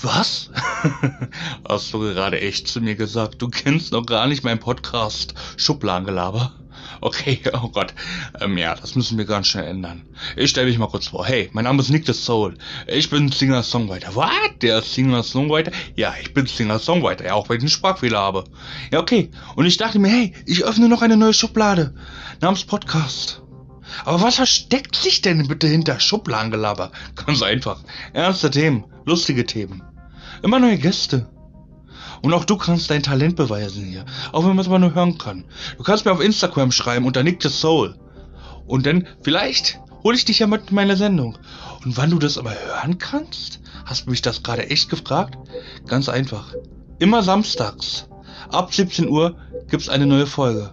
Was? Hast du gerade echt zu mir gesagt? Du kennst noch gar nicht meinen Podcast Schubladengelaber? Okay, oh Gott. Ähm, ja, das müssen wir ganz schnell ändern. Ich stelle mich mal kurz vor. Hey, mein Name ist Nick the Soul. Ich bin Singer-Songwriter. Was? Der Singer-Songwriter? Ja, ich bin Singer-Songwriter. Ja, auch wenn ich einen Sprachfehler habe. Ja, okay. Und ich dachte mir, hey, ich öffne noch eine neue Schublade. Namens Podcast. Aber was versteckt sich denn bitte hinter Schubladengelaber? Ganz einfach. Ernste Themen, lustige Themen. Immer neue Gäste. Und auch du kannst dein Talent beweisen hier. Auch wenn man es mal nur hören kann. Du kannst mir auf Instagram schreiben unter Nick the Soul. Und dann, vielleicht, hole ich dich ja mit in meine Sendung. Und wann du das aber hören kannst? Hast du mich das gerade echt gefragt? Ganz einfach. Immer samstags. Ab 17 Uhr gibt's eine neue Folge.